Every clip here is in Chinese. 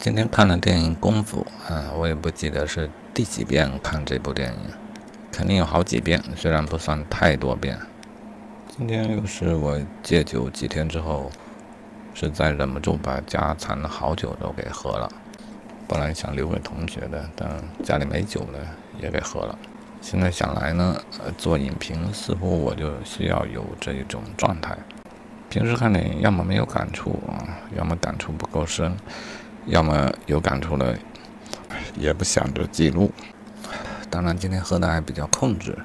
今天看了电影《功夫》，啊，我也不记得是第几遍看这部电影，肯定有好几遍，虽然不算太多遍。今天又是我戒酒几天之后，实在忍不住把家藏的好酒都给喝了。本来想留给同学的，但家里没酒了，也给喝了。现在想来呢，做影评似乎我就需要有这一种状态。平时看电影，要么没有感触啊，要么感触不够深。要么有感触了，也不想着记录。当然，今天喝的还比较控制，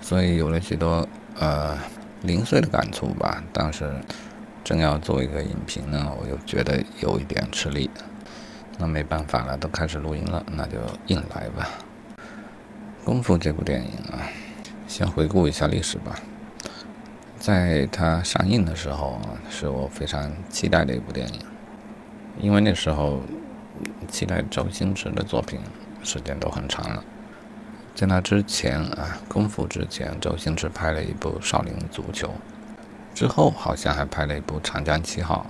所以有了许多呃零碎的感触吧。但是，正要做一个影评呢，我又觉得有一点吃力。那没办法了，都开始录音了，那就硬来吧。《功夫》这部电影啊，先回顾一下历史吧。在它上映的时候啊，是我非常期待的一部电影。因为那时候期待周星驰的作品时间都很长了，在那之前啊，功夫之前，周星驰拍了一部《少林足球》，之后好像还拍了一部《长江七号》，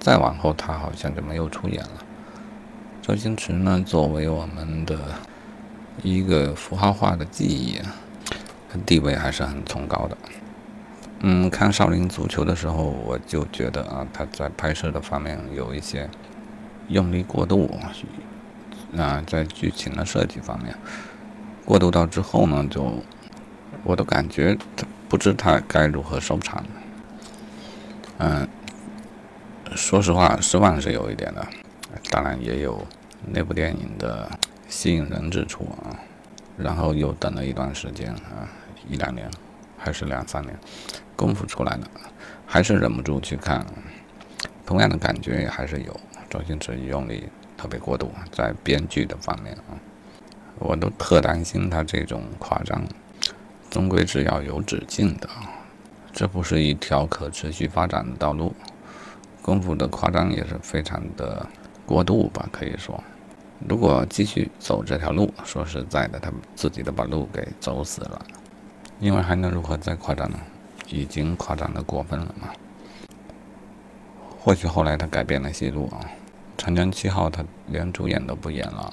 再往后他好像就没有出演了。周星驰呢，作为我们的一个符号化的记忆，他地位还是很崇高的。嗯，看《少林足球》的时候，我就觉得啊，他在拍摄的方面有一些用力过度，啊，在剧情的设计方面过渡到之后呢，就我都感觉不知他该如何收场。嗯，说实话，失望是有一点的，当然也有那部电影的吸引人之处啊。然后又等了一段时间啊，一两年还是两三年。功夫出来了，还是忍不住去看，同样的感觉也还是有。周星驰用力特别过度，在编剧的方面啊，我都特担心他这种夸张，终归是要有止境的，这不是一条可持续发展的道路。功夫的夸张也是非常的过度吧，可以说，如果继续走这条路，说实在的，他自己都把路给走死了，因为还能如何再夸张呢？已经夸张的过分了嘛？或许后来他改变了戏路啊，《长江七号》他连主演都不演了，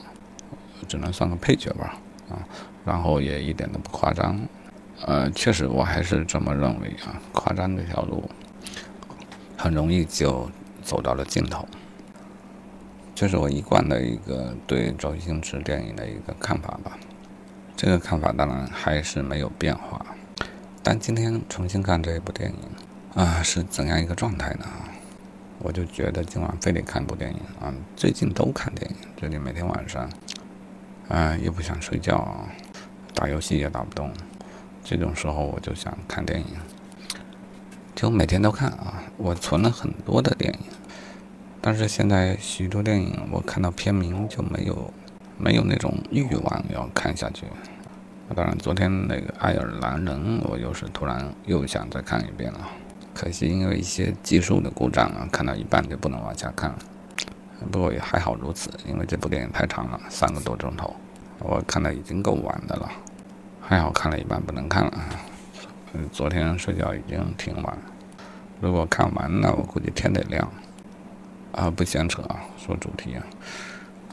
只能算个配角吧啊。然后也一点都不夸张，呃，确实我还是这么认为啊，夸张这条路很容易就走到了尽头。这是我一贯的一个对周星驰电影的一个看法吧。这个看法当然还是没有变化。但今天重新看这一部电影啊，是怎样一个状态呢？我就觉得今晚非得看部电影啊！最近都看电影，最近每天晚上，啊，又不想睡觉，打游戏也打不动，这种时候我就想看电影，就每天都看啊！我存了很多的电影，但是现在许多电影我看到片名就没有没有那种欲望要看下去。当然，昨天那个《爱尔兰人》，我又是突然又想再看一遍了。可惜因为一些技术的故障啊，看到一半就不能往下看了。不过也还好如此，因为这部电影太长了，三个多钟头，我看的已经够晚的了。还好看了一半不能看了。嗯，昨天睡觉已经挺晚，如果看完了，我估计天得亮。啊，不闲扯啊，说主题啊。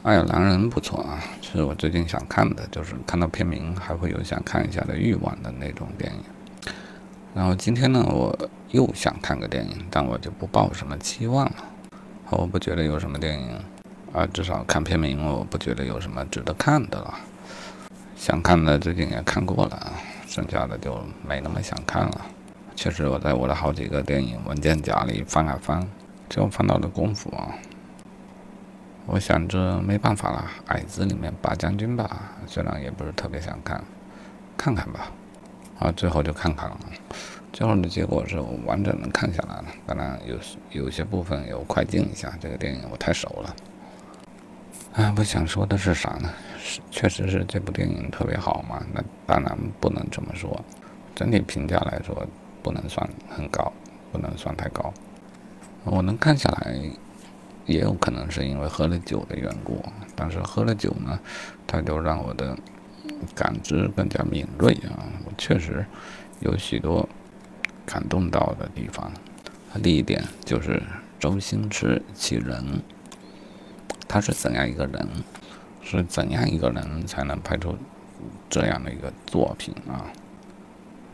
爱尔兰人不错啊，是我最近想看的，就是看到片名还会有想看一下的欲望的那种电影。然后今天呢，我又想看个电影，但我就不抱什么期望了。我不觉得有什么电影啊，至少看片名，我不觉得有什么值得看的了。想看的最近也看过了，剩下的就没那么想看了。确实，我在我的好几个电影文件夹里翻啊翻，就翻到了《功夫》啊。我想着没办法了，矮子里面八将军吧，虽然也不是特别想看，看看吧。啊，最后就看看了，最后的结果是我完整的看下来了。当然有有些部分有快进一下，这个电影我太熟了。啊，我想说的是啥呢？是确实是这部电影特别好嘛？那当然不能这么说，整体评价来说不能算很高，不能算太高。我能看下来。也有可能是因为喝了酒的缘故，但是喝了酒呢，它就让我的感知更加敏锐啊！我确实有许多感动到的地方。第一点就是周星驰其人他是怎样一个人？是怎样一个人才能拍出这样的一个作品啊？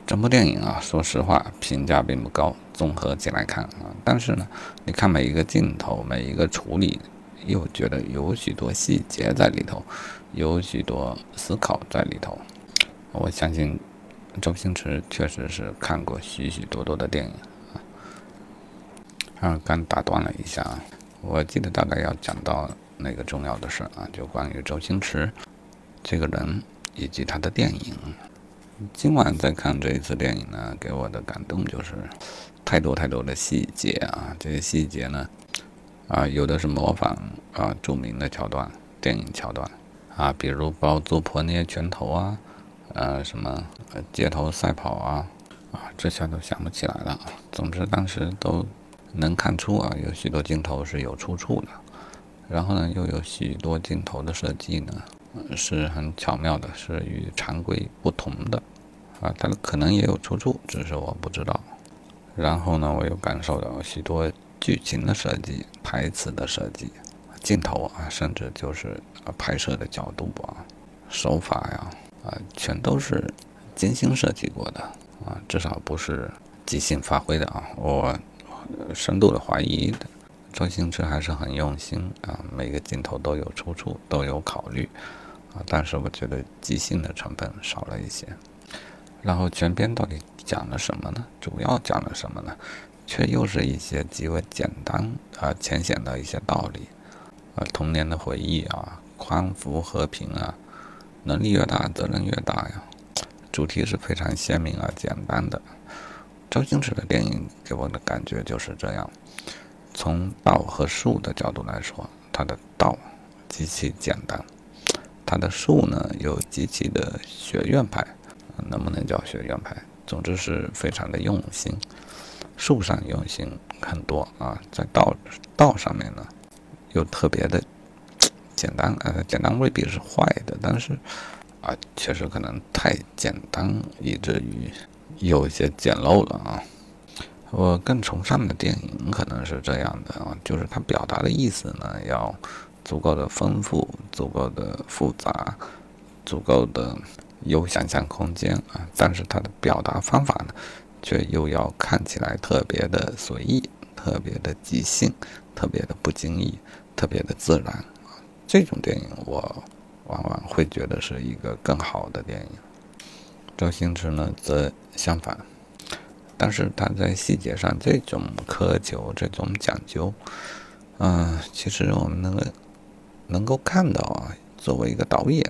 这部电影啊，说实话评价并不高。综合起来看啊，但是呢，你看每一个镜头、每一个处理，又觉得有许多细节在里头，有许多思考在里头。我相信周星驰确实是看过许许多多的电影啊。啊，刚打断了一下啊，我记得大概要讲到那个重要的事啊，就关于周星驰这个人以及他的电影。今晚再看这一次电影呢，给我的感动就是太多太多的细节啊！这些细节呢，啊，有的是模仿啊著名的桥段、电影桥段啊，比如包租婆捏拳头啊，呃，什么街头赛跑啊，啊，这下都想不起来了。总之当时都能看出啊，有许多镜头是有出处的，然后呢，又有许多镜头的设计呢。是很巧妙的，是与常规不同的啊，它可能也有出处，只是我不知道。然后呢，我又感受到许多剧情的设计、台词的设计、镜头啊，甚至就是拍摄的角度啊、手法呀啊，全都是精心设计过的啊，至少不是即兴发挥的啊。我深度的怀疑。周星驰还是很用心啊，每个镜头都有出处，都有考虑啊。但是我觉得即兴的成分少了一些。然后全篇到底讲了什么呢？主要讲了什么呢？却又是一些极为简单啊、浅显的一些道理啊，童年的回忆啊，宽幅和平啊，能力越大，责任越大呀。主题是非常鲜明而简单的。周星驰的电影给我的感觉就是这样。从道和术的角度来说，它的道极其简单，它的术呢又极其的学院派，能不能叫学院派？总之是非常的用心，术上用心很多啊，在道道上面呢又特别的简单，呃，简单未必是坏的，但是啊，确实可能太简单，以至于有一些简陋了啊。我更崇尚的电影可能是这样的啊，就是它表达的意思呢要足够的丰富、足够的复杂、足够的有想象空间啊，但是它的表达方法呢，却又要看起来特别的随意、特别的即兴、特别的不经意、特别的自然啊。这种电影我往往会觉得是一个更好的电影。周星驰呢，则相反。但是他在细节上这种苛求、这种讲究，嗯，其实我们能能够看到啊，作为一个导演，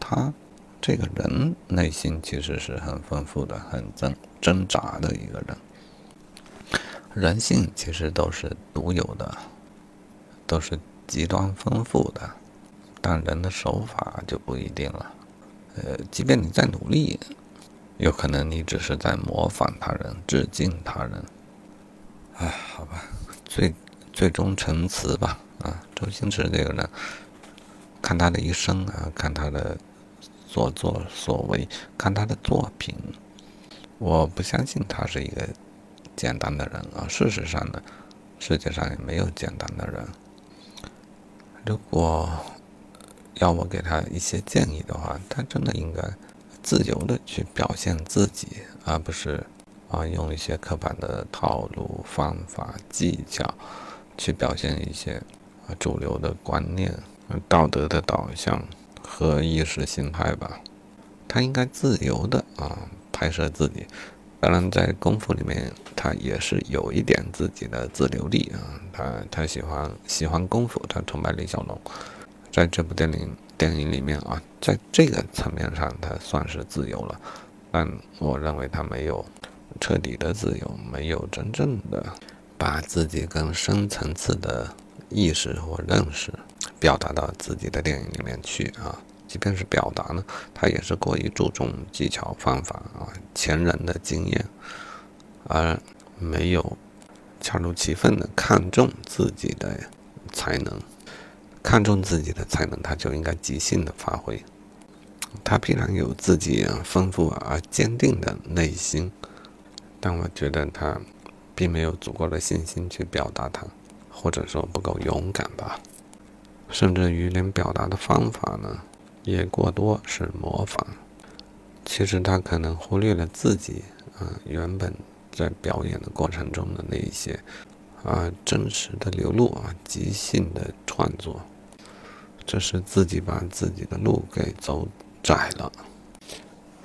他这个人内心其实是很丰富的、很挣挣扎的一个人。人性其实都是独有的，都是极端丰富的，但人的手法就不一定了。呃，即便你再努力。有可能你只是在模仿他人、致敬他人，哎，好吧，最最终陈词吧。啊，周星驰这个人，看他的一生啊，看他的所作所为，看他的作品，我不相信他是一个简单的人啊。事实上呢，世界上也没有简单的人。如果要我给他一些建议的话，他真的应该。自由的去表现自己，而不是啊用一些刻板的套路、方法、技巧去表现一些啊主流的观念、道德的导向和意识形态吧。他应该自由的啊拍摄自己。当然，在功夫里面，他也是有一点自己的自留地啊。他他喜欢喜欢功夫，他崇拜李小龙。在这部电影。电影里面啊，在这个层面上，他算是自由了，但我认为他没有彻底的自由，没有真正的把自己更深层次的意识或认识表达到自己的电影里面去啊。即便是表达呢，他也是过于注重技巧方法啊，前人的经验，而没有恰如其分的看重自己的才能。看重自己的才能，他就应该即兴的发挥。他必然有自己丰富而坚定的内心，但我觉得他并没有足够的信心去表达他，或者说不够勇敢吧。甚至于连表达的方法呢，也过多是模仿。其实他可能忽略了自己啊原本在表演的过程中的那一些啊真实的流露啊即兴的创作，这是自己把自己的路给走窄了。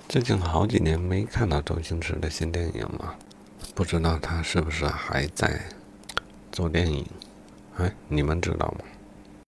最近好几年没看到周星驰的新电影了，不知道他是不是还在做电影？哎，你们知道吗？